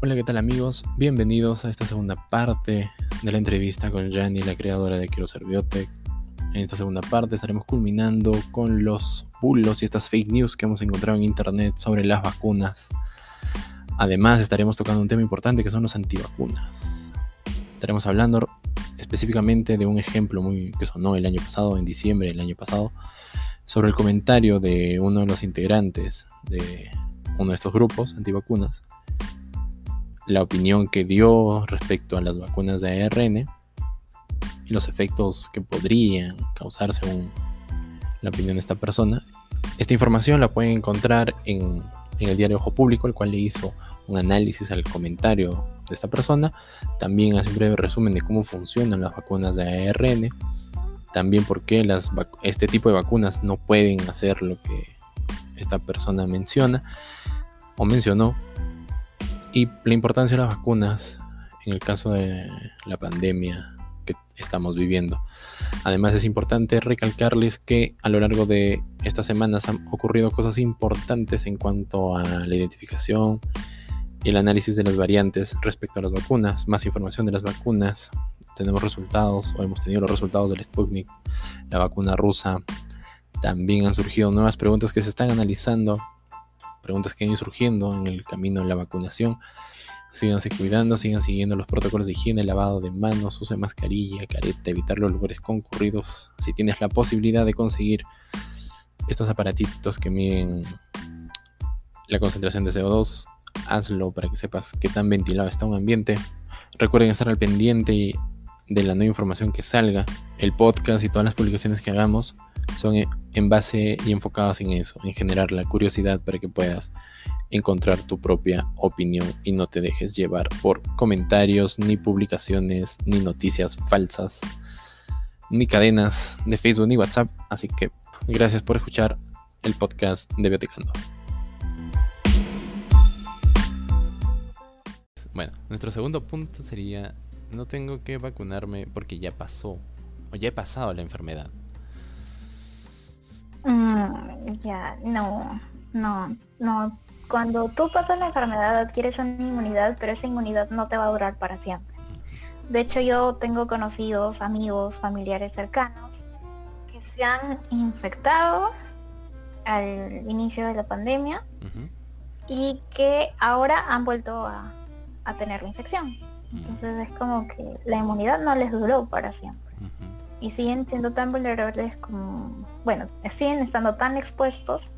Hola, ¿qué tal amigos? Bienvenidos a esta segunda parte de la entrevista con Jani, la creadora de Quiero Ser. En esta segunda parte estaremos culminando con los bulos y estas fake news que hemos encontrado en internet sobre las vacunas. Además, estaremos tocando un tema importante que son los antivacunas. Estaremos hablando específicamente de un ejemplo muy que sonó el año pasado, en diciembre del año pasado, sobre el comentario de uno de los integrantes de uno de estos grupos antivacunas la opinión que dio respecto a las vacunas de ARN y los efectos que podrían causar según la opinión de esta persona. Esta información la pueden encontrar en, el diario Ojo Público, el cual le hizo un análisis al comentario de esta persona. También hace un breve resumen de cómo funcionan las vacunas de ARN. También por qué este tipo de vacunas no pueden hacer lo que esta persona menciona o mencionó y la importancia de las vacunas en el caso de la pandemia que estamos viviendo. Además es importante recalcarles que a lo largo de estas semanas han ocurrido cosas importantes en cuanto a la identificación y el análisis de las variantes respecto a las vacunas, más información de las vacunas. Tenemos resultados o hemos tenido los resultados del Sputnik, la vacuna rusa. También han surgido nuevas preguntas que se están analizando preguntas que han ido surgiendo en el camino de la vacunación. Síganse cuidando, sigan siguiendo los protocolos de higiene, lavado de manos, use mascarilla, careta, evitar los lugares concurridos. Si tienes la posibilidad de conseguir estos aparatitos que miden la concentración de CO2, hazlo para que sepas qué tan ventilado está un ambiente. Recuerden estar al pendiente de la nueva información que salga, el podcast y todas las publicaciones que hagamos son en base y enfocadas en eso, en generar la curiosidad para que puedas encontrar tu propia opinión y no te dejes llevar por comentarios, ni publicaciones, ni noticias falsas, ni cadenas de Facebook ni WhatsApp. Así que gracias por escuchar el podcast de Biotecando. Bueno, nuestro segundo punto sería, no tengo que vacunarme porque ya pasó o ya he pasado la enfermedad. Mm, ya, no, no, no. Cuando tú pasas la enfermedad adquieres una inmunidad, pero esa inmunidad no te va a durar para siempre. De hecho, yo tengo conocidos, amigos, familiares cercanos que se han infectado al inicio de la pandemia y que ahora han vuelto a, tener la infección. Entonces es como que la inmunidad no les duró para siempre. Y siguen siendo tan vulnerables como bueno, siguen estando tan expuestos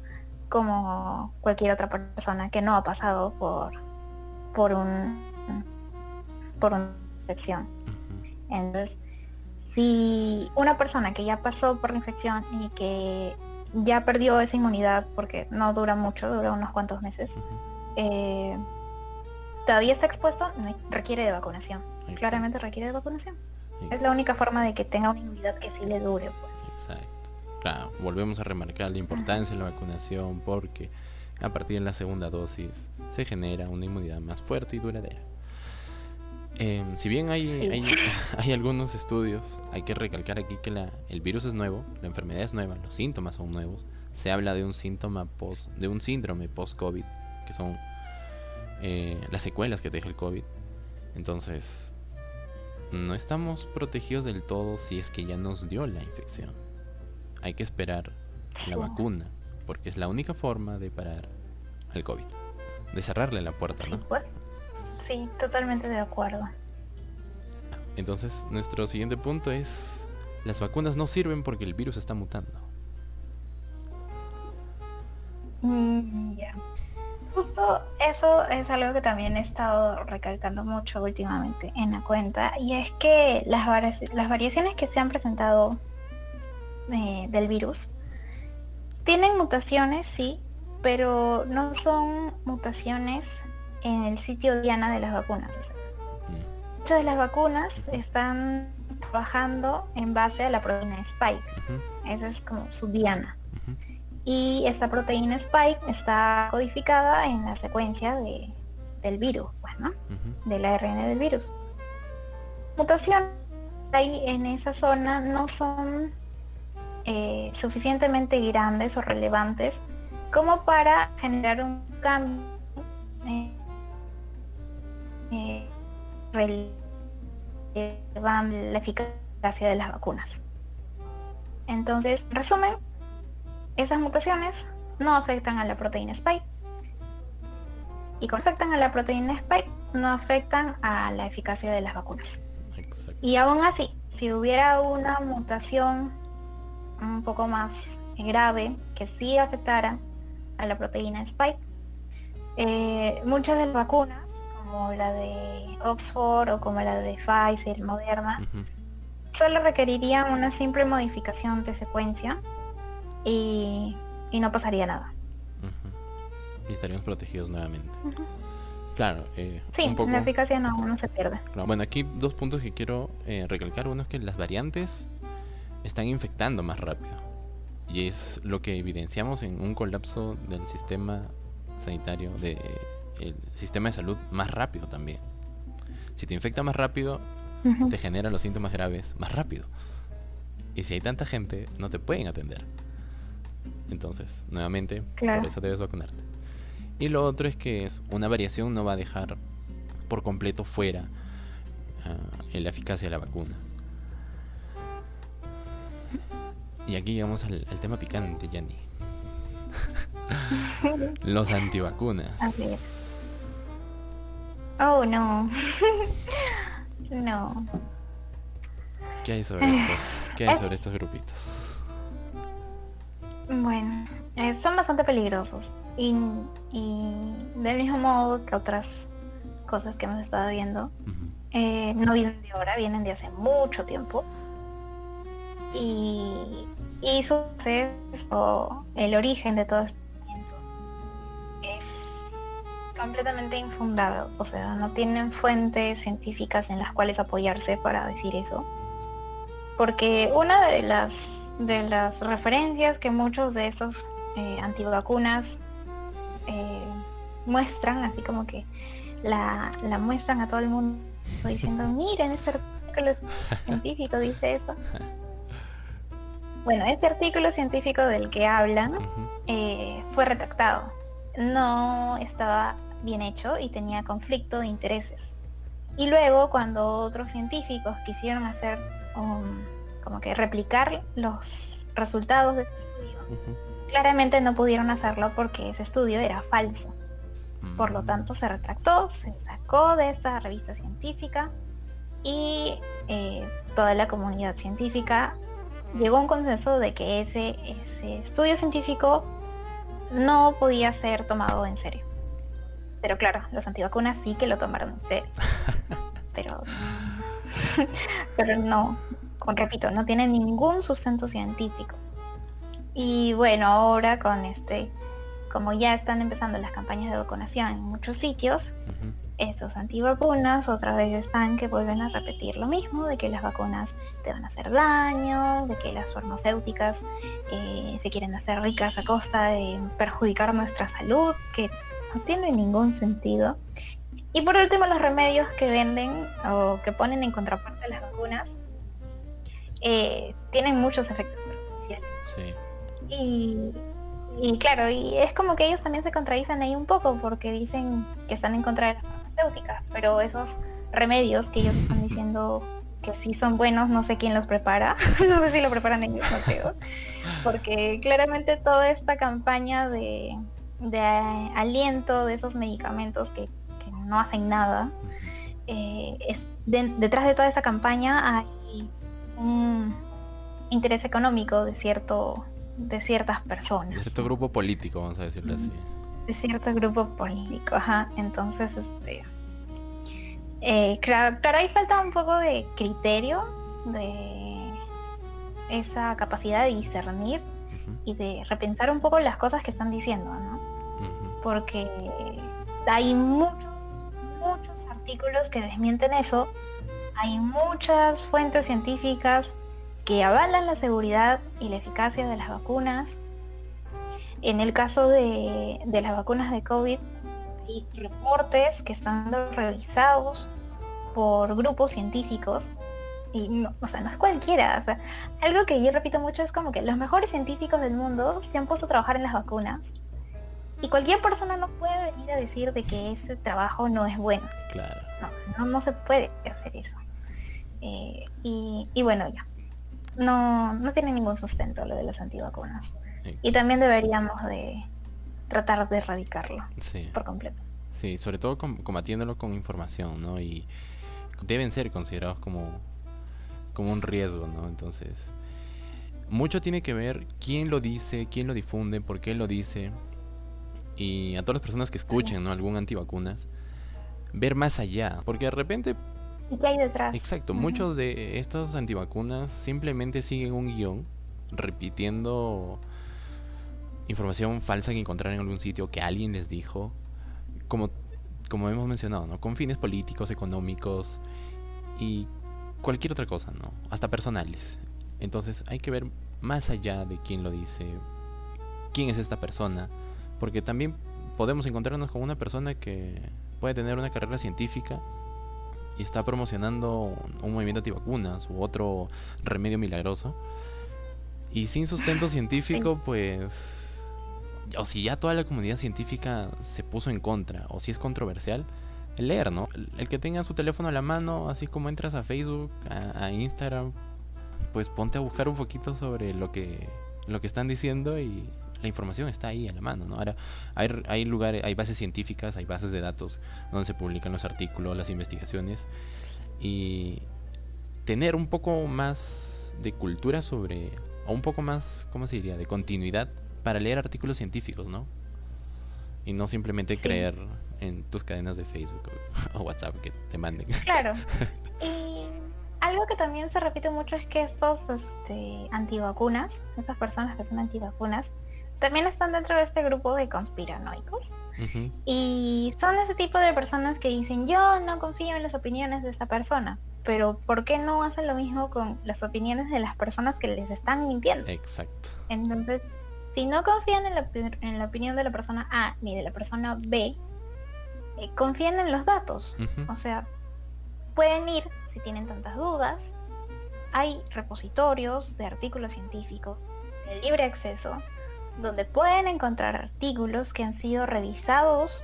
como cualquier otra persona que no ha pasado por por un por una infección. Entonces, si una persona que ya pasó por la infección y que ya perdió esa inmunidad porque no dura mucho, dura unos cuantos meses, eh, todavía está expuesto, requiere de vacunación. Claramente requiere de vacunación. Es la única forma de que tenga una inmunidad que sí le dure. Pues. Exacto. Claro, volvemos a remarcar la importancia de la vacunación porque a partir de la segunda dosis se genera una inmunidad más fuerte y duradera. Em, si bien hay, hay, algunos estudios, hay que recalcar aquí que la, el virus es nuevo, la enfermedad es nueva, los síntomas son nuevos. Se habla de un síntoma post, de un síndrome post-COVID, que son eh, las secuelas que deja el COVID. Entonces, no estamos protegidos del todo si es que ya nos dio la infección hay que esperar la vacuna, porque es la única forma de parar al COVID, de cerrarle la puerta, sí, Pues, sí, totalmente de acuerdo. Entonces, nuestro siguiente punto es, las vacunas no sirven porque el virus está mutando. Mm, ya. Justo eso es algo que también he estado recalcando mucho últimamente en la cuenta y es que las, las variaciones que se han presentado del virus. Tienen mutaciones, sí, pero no son mutaciones en el sitio diana de las vacunas. Mm. Muchas de las vacunas están trabajando en base a la proteína Spike. Esa es como su diana. Y esta proteína Spike está codificada en la secuencia de, del virus, bueno, del ARN del virus. Mutaciones ahí en esa zona no son eh, suficientemente grandes o relevantes como para generar un cambio eh, relevan la eficacia de las vacunas. Entonces, en resumen, esas mutaciones no afectan a la proteína spike. Y cuando afectan a la proteína spike no afectan a la eficacia de las vacunas. Y aún así, si hubiera una mutación un poco más grave que sí afectara a la proteína spike, eh, muchas de las vacunas, como la de Oxford o como la de Pfizer, Moderna, solo requerirían una simple modificación de secuencia y, no pasaría nada. Y estaríamos protegidos nuevamente. Claro, eh, sí, la eficacia no, no se pierde. bueno, aquí dos puntos que quiero eh, recalcar. Uno es que las variantes están infectando más rápido. Y es lo que evidenciamos en un colapso del sistema sanitario, del sistema de salud más rápido también. Si te infecta más rápido, te genera los síntomas graves más rápido. Y si hay tanta gente, no te pueden atender. Entonces, nuevamente, por eso debes vacunarte. Y lo otro es que es una variación no va a dejar por completo fuera uh, la eficacia de la vacuna. Y aquí llegamos al, tema picante, Yanni. Los antivacunas. Oh, no. no. ¿Qué hay sobre estos? ¿Qué hay sobre estos grupitos? Bueno, eh, son bastante peligrosos. Y, del mismo modo que otras cosas que hemos estado viendo, eh, no vienen de ahora, vienen de hace mucho tiempo. Y, y su o el origen de todo este movimiento es completamente infundado. O sea, no tienen fuentes científicas en las cuales apoyarse para decir eso. Porque una de las de las referencias que muchos de estos eh, antivacunas eh, muestran, así como que la, la, muestran a todo el mundo diciendo, miren, ese artículo científico dice eso. Bueno, ese artículo científico del que hablan eh, fue retractado. No estaba bien hecho y tenía conflicto de intereses. Y luego cuando otros científicos quisieron hacer como que replicar los resultados de ese estudio, claramente no pudieron hacerlo porque ese estudio era falso. Por lo mm. tanto se retractó, se sacó de esta revista científica y eh, toda la comunidad científica llegó a un consenso de que ese, ese estudio científico no podía ser tomado en serio. Pero claro, los antivacunas sí que lo tomaron en serio. Pero, pero no, con, repito, no tiene ningún sustento científico. Y bueno, ahora con este, como ya están empezando las campañas de vacunación en muchos sitios, estos antivacunas otra vez están que vuelven a repetir lo mismo, de que las vacunas te van a hacer daño, de que las farmacéuticas eh, se quieren hacer ricas a costa de perjudicar nuestra salud, que no tiene ningún sentido. Y por último, los remedios que venden o que ponen en contraparte a las vacunas eh, tienen muchos efectos perjudiciales. Y y claro, y es como que ellos también se contradicen ahí un poco porque dicen que están en contra de las farmacéuticas, pero esos remedios que ellos están diciendo que sí son buenos, no sé quién los prepara, no sé si lo preparan ellos, no creo, porque claramente toda esta campaña de, aliento de esos medicamentos que, no hacen nada, eh, es detrás de toda esa campaña hay un interés económico de cierto de ciertas personas. De cierto grupo político, vamos a decirlo así. De cierto grupo político, ajá. Entonces, este... Eh, claro, ahí falta un poco de criterio, de esa capacidad de discernir y de repensar un poco las cosas que están diciendo, ¿no? Porque hay muchos, muchos artículos que desmienten eso, hay muchas fuentes científicas que avalan la seguridad y la eficacia de las vacunas. En el caso de, las vacunas de COVID, hay reportes que están realizados por grupos científicos y no, o sea, no es cualquiera. algo que yo repito mucho es como que los mejores científicos del mundo se han puesto a trabajar en las vacunas Y cualquier persona no puede venir a decir de que ese trabajo no es bueno. Claro. No, no, se puede hacer eso. Eh, y, y, bueno, ya. No, no tiene ningún sustento lo de las antivacunas. Y también deberíamos de tratar de erradicarlo por completo. Sí, sobre todo combatiéndolo con información, ¿no? Y deben ser considerados como, como un riesgo, ¿no? Entonces, mucho tiene que ver quién lo dice, quién lo difunde, por qué lo dice. Y a todas las personas que escuchen, ¿no? Algún antivacunas, ver más allá. Porque de repente... ¿Y qué hay detrás? Exacto, muchos de estos antivacunas simplemente siguen un guion repitiendo información falsa que encontraron en algún sitio que alguien les dijo, como, como hemos mencionado, ¿no? con fines políticos, económicos y cualquier otra cosa, ¿no? hasta personales. Entonces hay que ver más allá de quién lo dice, quién es esta persona, porque también podemos encontrarnos con una persona que puede tener una carrera científica y está promocionando un movimiento antivacunas u otro remedio milagroso. Y sin sustento científico, pues o si ya toda la comunidad científica se puso en contra, o si es controversial, leer, ¿no? El, que tenga su teléfono a la mano, así como entras a Facebook, a, Instagram, pues ponte a buscar un poquito sobre lo que, lo que están diciendo y la información está ahí a la mano, ¿no? Ahora, hay, hay lugares, hay bases científicas, hay bases de datos donde se publican los artículos, las investigaciones, y tener un poco más de cultura sobre, o un poco más, ¿cómo se diría?, de continuidad para leer artículos científicos, ¿no? Y no simplemente creer en tus cadenas de Facebook o, WhatsApp que te manden. Claro. y algo que también se repite mucho es que estos este, antivacunas, estas personas que son antivacunas, también están dentro de este grupo de conspiranoicos. Y son ese tipo de personas que dicen, yo no confío en las opiniones de esta persona. Pero ¿por qué no hacen lo mismo con las opiniones de las personas que les están mintiendo? Exacto. Entonces, si no confían en la, opinión de la persona A ni de la persona B, eh, confían en los datos. O sea, pueden ir, si tienen tantas dudas, hay repositorios de artículos científicos de libre acceso donde pueden encontrar artículos que han sido revisados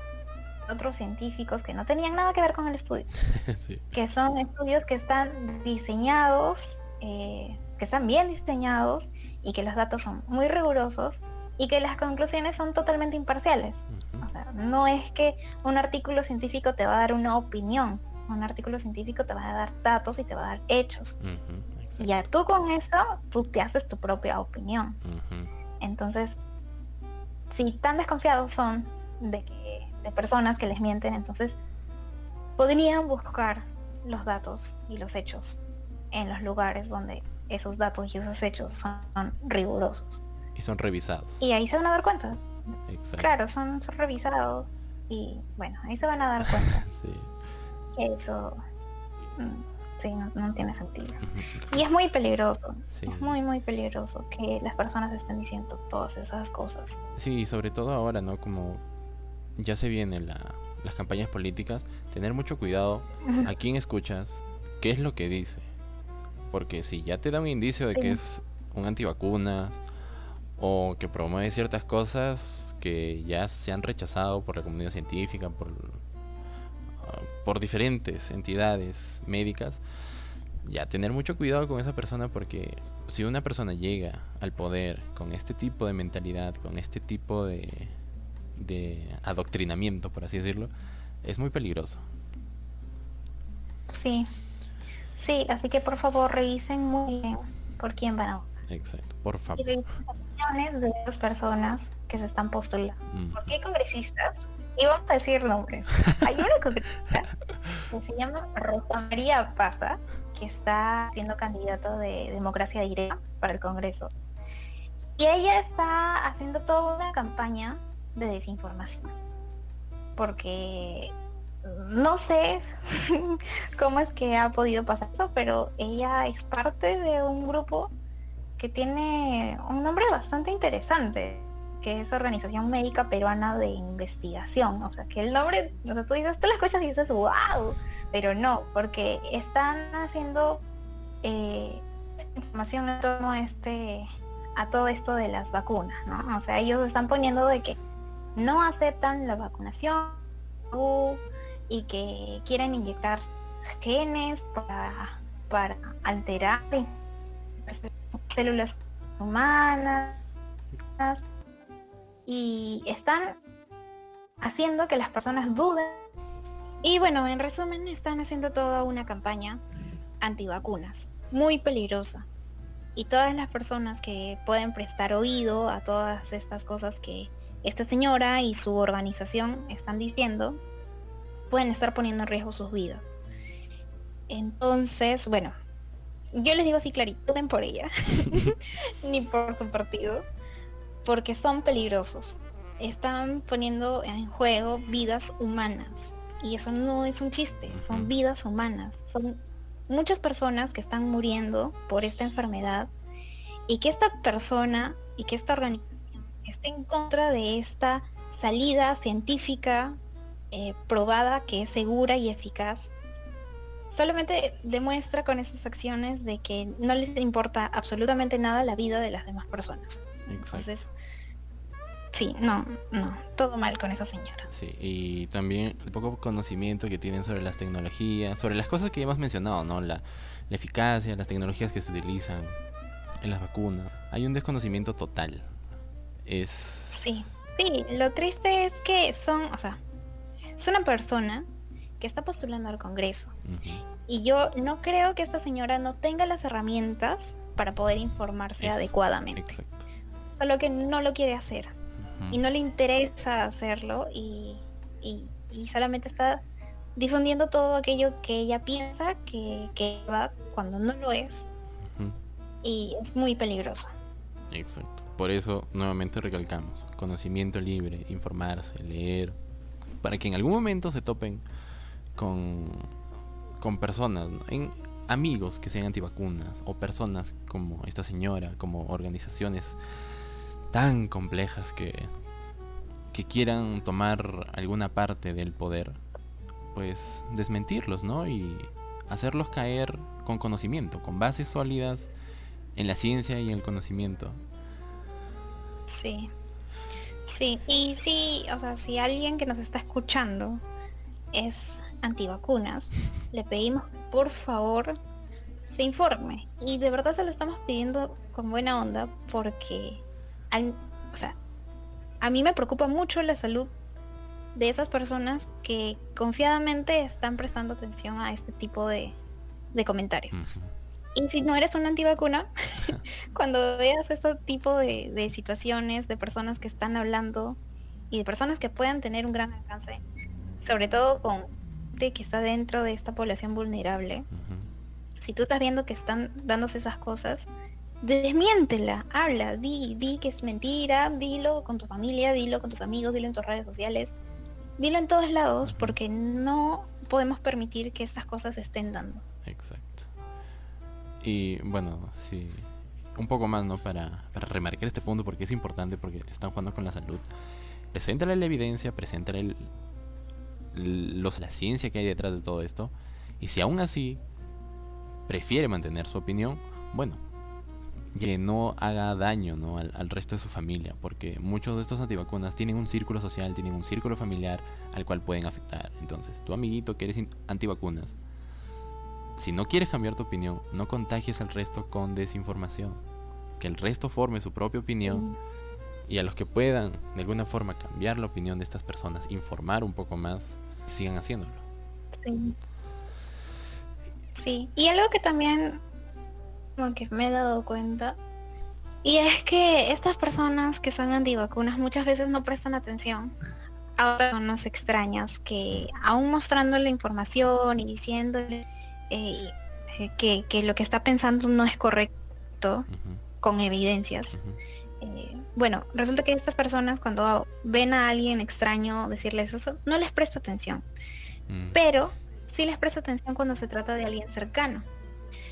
por otros científicos que no tenían nada que ver con el estudio. Que son estudios que están diseñados, eh, que están bien diseñados y que los datos son muy rigurosos y que las conclusiones son totalmente imparciales. O sea, no es que un artículo científico te va a dar una opinión, un artículo científico te va a dar datos y te va a dar hechos. Y ya tú con eso, tú te haces tu propia opinión. Entonces, si tan desconfiados son de, que, de personas que les mienten, entonces podrían buscar los datos y los hechos en los lugares donde esos datos y esos hechos son rigurosos. Y son revisados. Y ahí se van a dar cuenta. Claro, son, revisados y bueno, ahí se van a dar cuenta. sí. eso mm, sí, no, tiene sentido. Y es muy peligroso. Es muy, muy peligroso que las personas estén diciendo todas esas cosas. Sí, y sobre todo ahora, ¿no? Como ya se vienen las campañas políticas, tener mucho cuidado a quién escuchas, qué es lo que dice. Porque si ya te da un indicio de que es un antivacuna o que promueve ciertas cosas que ya se han rechazado por la comunidad científica, por, por diferentes entidades médicas, ya tener mucho cuidado con esa persona porque si una persona llega al poder con este tipo de mentalidad, con este tipo de, de adoctrinamiento, por así decirlo, es muy peligroso. Sí, Sí, así que por favor revisen muy bien por quién van a votar. Exacto, por favor. Y de esas personas que se están postulando. Porque hay congresistas, y vamos a decir nombres. Hay una congresista que se llama Rosa María Paza, que está siendo candidato de democracia directa para el Congreso. Y ella está haciendo toda una campaña de desinformación. Porque no sé cómo es que ha podido pasar eso, pero ella es parte de un grupo que tiene un nombre bastante interesante, que es Organización Médica Peruana de Investigación. O sea, que el nombre, o sea, tú dices, tú lo escuchas y dices, wow, pero no, porque están haciendo eh, información en torno a este a todo esto de las vacunas, ¿no? O sea, ellos están poniendo de que no aceptan la vacunación y que quieren inyectar genes para, para alterar células humanas y están haciendo que las personas duden. Y bueno, en resumen, están haciendo toda una campaña antivacunas, muy peligrosa. Y todas las personas que pueden prestar oído a todas estas cosas que esta señora y su organización están diciendo, pueden estar poniendo en riesgo sus vidas. Entonces, bueno, yo les digo así clarito, por ella, ni por su partido, porque son peligrosos. Están poniendo en juego vidas humanas. Y eso no es un chiste, son vidas humanas. Son muchas personas que están muriendo por esta enfermedad y que esta persona y que esta organización esté en contra de esta salida científica eh, probada que es segura y eficaz, solamente demuestra con esas acciones de que no les importa absolutamente nada la vida de las demás personas. Entonces, sí, no, no, todo mal con esa señora. Sí, y también el poco conocimiento que tienen sobre las tecnologías, sobre las cosas que ya hemos mencionado, ¿no? La, la eficacia, las tecnologías que se utilizan en las vacunas. Hay un desconocimiento total es... Sí, sí, lo triste es que son, o sea, es una persona que está postulando al Congreso. Y yo no creo que esta señora no tenga las herramientas para poder informarse adecuadamente. Exacto. Solo que no lo quiere hacer. Y no le interesa hacerlo y, y, solamente está difundiendo todo aquello que ella piensa que, que es verdad cuando no lo es. Y es muy peligroso. Exacto. Por eso nuevamente recalcamos, conocimiento libre, informarse, leer, para que en algún momento se topen con, con personas, en amigos que sean antivacunas o personas como esta señora, como organizaciones tan complejas que, que quieran tomar alguna parte del poder, pues desmentirlos, ¿no? Y hacerlos caer con conocimiento, con bases sólidas en la ciencia y en el conocimiento Sí. Sí, y sí, o sea, si alguien que nos está escuchando es antivacunas, le pedimos por favor se informe. Y de verdad se lo estamos pidiendo con buena onda porque, o sea, a mí me preocupa mucho la salud de esas personas que confiadamente están prestando atención a este tipo de, de comentarios. Y si no eres una antivacuna, cuando veas este tipo de, situaciones, de personas que están hablando y de personas que puedan tener un gran alcance, sobre todo con de que está dentro de esta población vulnerable, si tú estás viendo que están dándose esas cosas, desmiéntela, habla, di, di que es mentira, dilo con tu familia, dilo con tus amigos, dilo en tus redes sociales, dilo en todos lados, porque no podemos permitir que estas cosas se estén dando. Exacto. Y bueno, sí, un poco más, ¿no? Para, para remarcar este punto porque es importante porque están jugando con la salud. Preséntale la evidencia, preséntale los, la ciencia que hay detrás de todo esto. Y si aún así prefiere mantener su opinión, bueno, que no haga daño ¿no? Al, al, resto de su familia, porque muchos de estos antivacunas tienen un círculo social, tienen un círculo familiar al cual pueden afectar. Entonces, tu amiguito que eres antivacunas, si no quieres cambiar tu opinión, no contagies al resto con desinformación. Que el resto forme su propia opinión y a los que puedan de alguna forma cambiar la opinión de estas personas, informar un poco más, sigan haciéndolo. Sí. Sí, y algo que también como que me he dado cuenta y es que estas personas que son antivacunas muchas veces no prestan atención a personas extrañas que aún mostrando información y diciéndole eh, que, lo que está pensando no es correcto con evidencias. Eh, bueno, resulta que estas personas cuando ven a alguien extraño decirles eso, no les presta atención. Mm. Pero sí les presta atención cuando se trata de alguien cercano.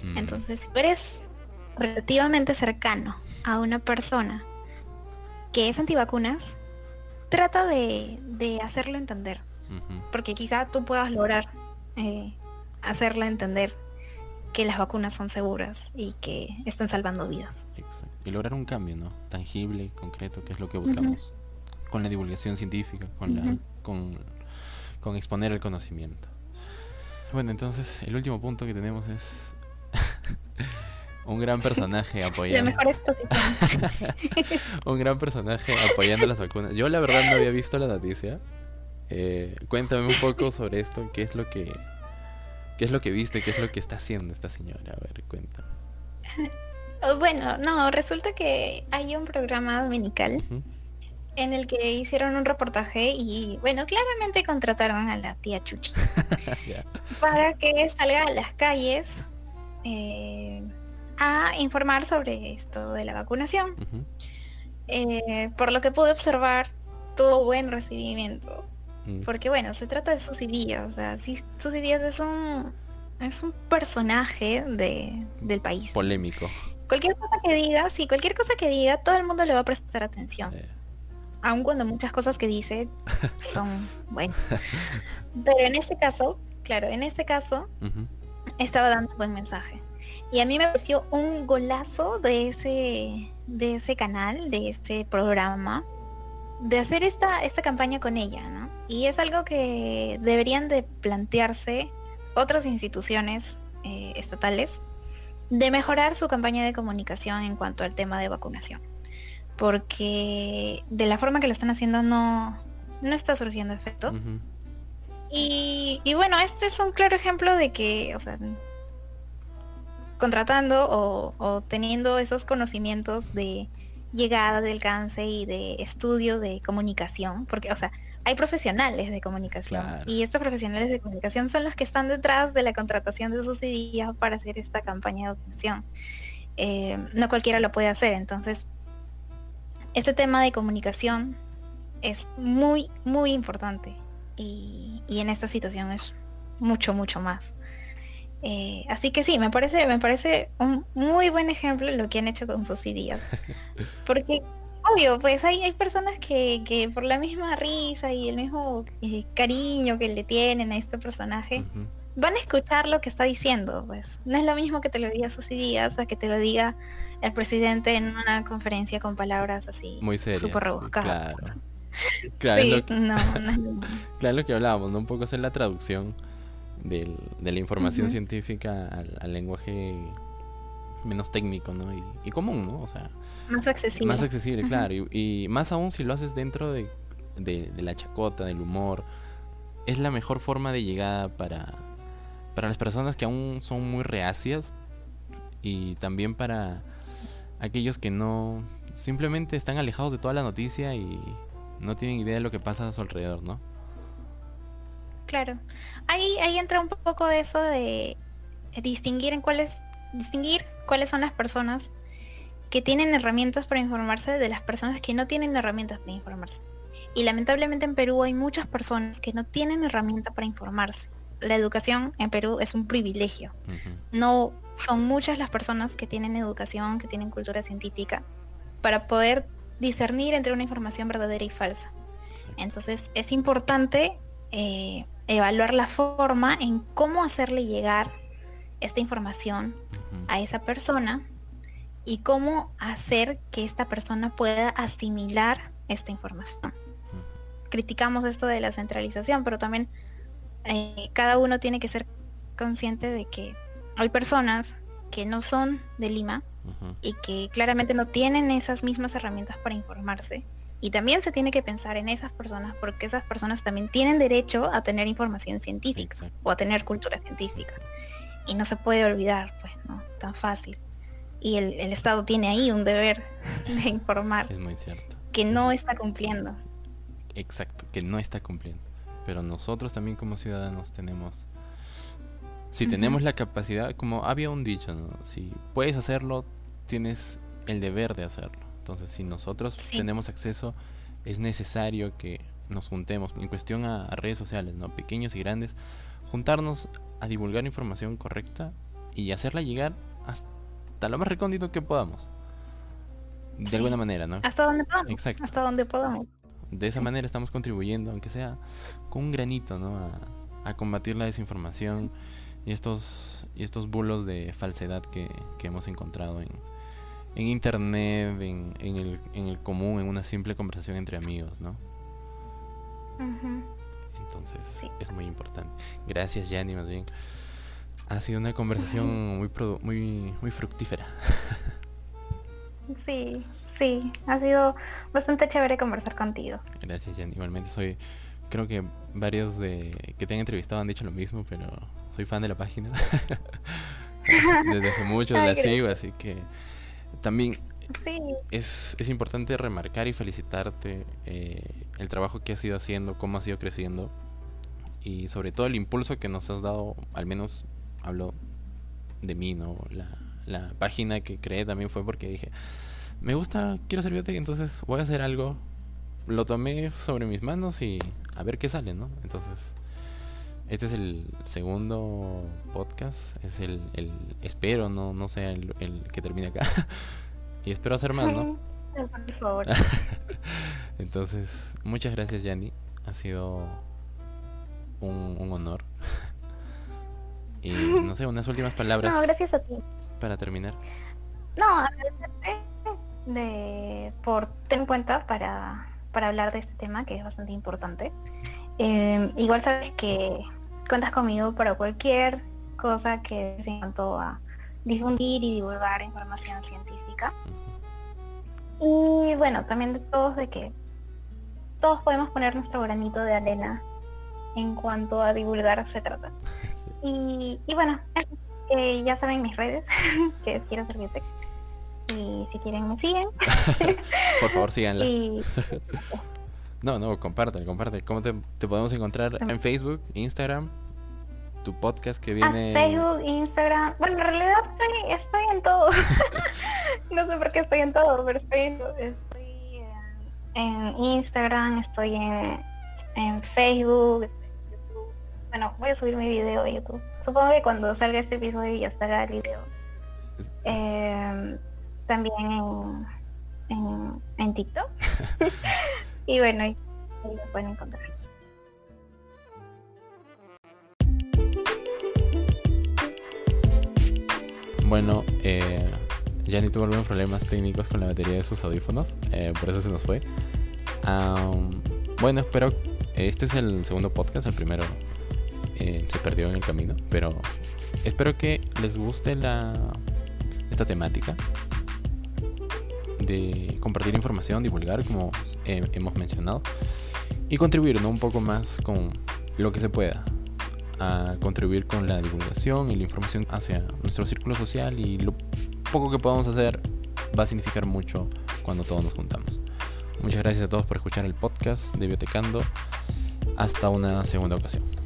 Mm. Entonces, si eres relativamente cercano a una persona que es antivacunas, trata de, de hacerle entender. Porque quizá tú puedas lograr eh, hacerla entender que las vacunas son seguras y que están salvando vidas. Y lograr un cambio, ¿no? Tangible, concreto, que es lo que buscamos con la divulgación científica, con, la, con, con exponer el conocimiento. Bueno, entonces el último punto que tenemos es un gran personaje apoyando. un gran personaje apoyando las vacunas. Yo la verdad no había visto la noticia. Eh, cuéntame un poco sobre esto, qué es lo que qué es lo que viste, qué es lo que está haciendo esta señora. A ver, cuéntame. Oh, bueno, no, resulta que hay un programa dominical en el que hicieron un reportaje y bueno, claramente contrataron a la tía Chuchi para que salga a las calles eh, a informar sobre esto de la vacunación. Eh, por lo que pude observar, tuvo buen recibimiento. Mm. Porque bueno, se trata de Susy Díaz. O sea, Susy Díaz es un, es un personaje de, del país. Polémico. Cualquier cosa que diga, sí, cualquier cosa que diga, todo el mundo le va a prestar atención. Aun cuando muchas cosas que dice son, bueno. Pero en este caso, claro, en este caso, estaba dando un buen mensaje. Y a mí me pareció un golazo de ese, de ese canal, de ese programa, de hacer esta, esta campaña con ella, ¿no? Y es algo que deberían de plantearse otras instituciones eh, estatales de mejorar su campaña de comunicación en cuanto al tema de vacunación. Porque de la forma que lo están haciendo no, no está surgiendo efecto. y, y, bueno, este es un claro ejemplo de que, o sea, contratando o, o teniendo esos conocimientos de llegada, de alcance y de estudio de comunicación, porque, o sea, hay profesionales de comunicación y estos profesionales de comunicación son los que están detrás de la contratación de sus ideas para hacer esta campaña de opinión. Eh, no cualquiera lo puede hacer, entonces este tema de comunicación es muy, muy importante y, en esta situación es mucho, mucho más. Eh, así que sí, me parece, me parece un muy buen ejemplo lo que han hecho con sus ideas. Porque obvio, pues hay, hay personas que, que, por la misma risa y el mismo eh, cariño que le tienen a este personaje, van a escuchar lo que está diciendo, pues. No es lo mismo que te lo diga Susy Díaz a que te lo diga el presidente en una conferencia con palabras así muy súper rebuscadas. Claro. Claro, lo que, no, claro, lo que hablábamos, ¿no? Un poco hacer la traducción del, de la información científica al, lenguaje menos técnico, ¿no? Y, y común, ¿no? O sea, más accesible. Más accesible, claro. Y, más aún si lo haces dentro de, la chacota, del humor. Es la mejor forma de llegada para, para las personas que aún son muy reacias y también para aquellos que no simplemente están alejados de toda la noticia y no tienen idea de lo que pasa a su alrededor, ¿no? Claro. Ahí, ahí entra un poco eso de distinguir en cuáles distinguir cuáles son las personas que tienen herramientas para informarse de las personas que no tienen herramientas para informarse. Y lamentablemente en Perú hay muchas personas que no tienen herramientas para informarse. La educación en Perú es un privilegio. No son muchas las personas que tienen educación, que tienen cultura científica, para poder discernir entre una información verdadera y falsa. Entonces es importante eh, evaluar la forma en cómo hacerle llegar esta información a esa persona y cómo hacer que esta persona pueda asimilar esta información. Criticamos esto de la centralización, pero también eh, cada uno tiene que ser consciente de que hay personas que no son de Lima y que claramente no tienen esas mismas herramientas para informarse. Y también se tiene que pensar en esas personas porque esas personas también tienen derecho a tener información científica o a tener cultura científica. Y no se puede olvidar, pues, ¿no? Tan fácil y el, Estado tiene ahí un deber de informar. Es muy cierto. Que no está cumpliendo. Exacto, que no está cumpliendo. Pero nosotros también como ciudadanos tenemos... Si tenemos la capacidad, como había un dicho, ¿no? Si puedes hacerlo, tienes el deber de hacerlo. Entonces, si nosotros tenemos acceso, es necesario que nos juntemos en cuestión a, a, redes sociales, ¿no? Pequeños y grandes, juntarnos a divulgar información correcta y hacerla llegar hasta lo más recóndito que podamos. De alguna manera, ¿no? Hasta donde podamos. Exacto. Hasta donde podamos. De esa manera estamos contribuyendo, aunque sea con un granito, ¿no? A, combatir la desinformación y estos, y estos bulos de falsedad que, hemos encontrado en, en internet, en, en, el, en el común, en una simple conversación entre amigos, ¿no? Entonces, es muy importante. Gracias, Yanni, más bien. Ha sido una conversación muy, muy, muy fructífera. Sí, sí, ha sido bastante chévere conversar contigo. Gracias, Jen. Igualmente soy, creo que varios de que te han entrevistado han dicho lo mismo, pero soy fan de la página. Desde hace mucho la sigo, así que también es, es, importante remarcar y felicitarte eh, el trabajo que has ido haciendo, cómo has ido creciendo y sobre todo el impulso que nos has dado, al menos hablo de mí, ¿no? La, la página que creé también fue porque dije, me gusta, quiero ser biotech, entonces voy a hacer algo. Lo tomé sobre mis manos y a ver qué sale, ¿no? Entonces, este es el segundo podcast, es el, el espero, no, no sea el, el que termine acá. y espero hacer más, ¿no? Por favor. entonces, muchas gracias, Yanni. Ha sido un, un honor. Y no sé, unas últimas palabras. No, gracias a ti para terminar? No, agradecerte de, por tener en cuenta para, para hablar de este tema que es bastante importante. Eh, igual sabes que cuentas conmigo para cualquier cosa que se cuanto a difundir y divulgar información científica. Y bueno, también de todos de que todos podemos poner nuestro granito de arena en cuanto a divulgar se trata. Y, y, bueno, ya saben mis redes, que es Quiero Ser Biotech. Y si quieren me siguen. Por favor, síganla. no, no, comparte, comparte. ¿Cómo te, podemos encontrar en Facebook, Instagram? Tu podcast que viene... Facebook, Instagram. Bueno, en realidad estoy, estoy en todo. no sé por qué estoy en todo, pero estoy, estoy en, Instagram, estoy en, en Facebook, bueno, voy a subir mi video a YouTube. Supongo que cuando salga este episodio ya estará el video. Em, también en, en, TikTok. y bueno, ahí, lo pueden encontrar. Bueno, eh, tuvo algunos problemas técnicos con la batería de sus audífonos, eh, por eso se nos fue. bueno, espero. Este es el segundo podcast, el primero eh, se perdió en el camino. Pero espero que les guste la, esta temática de compartir información, divulgar, como hemos mencionado, y contribuir un poco más con lo que se pueda. A contribuir con la divulgación y la información hacia nuestro círculo social y lo poco que podamos hacer va a significar mucho cuando todos nos juntamos. Muchas gracias a todos por escuchar el podcast de Biotecando. Hasta una segunda ocasión.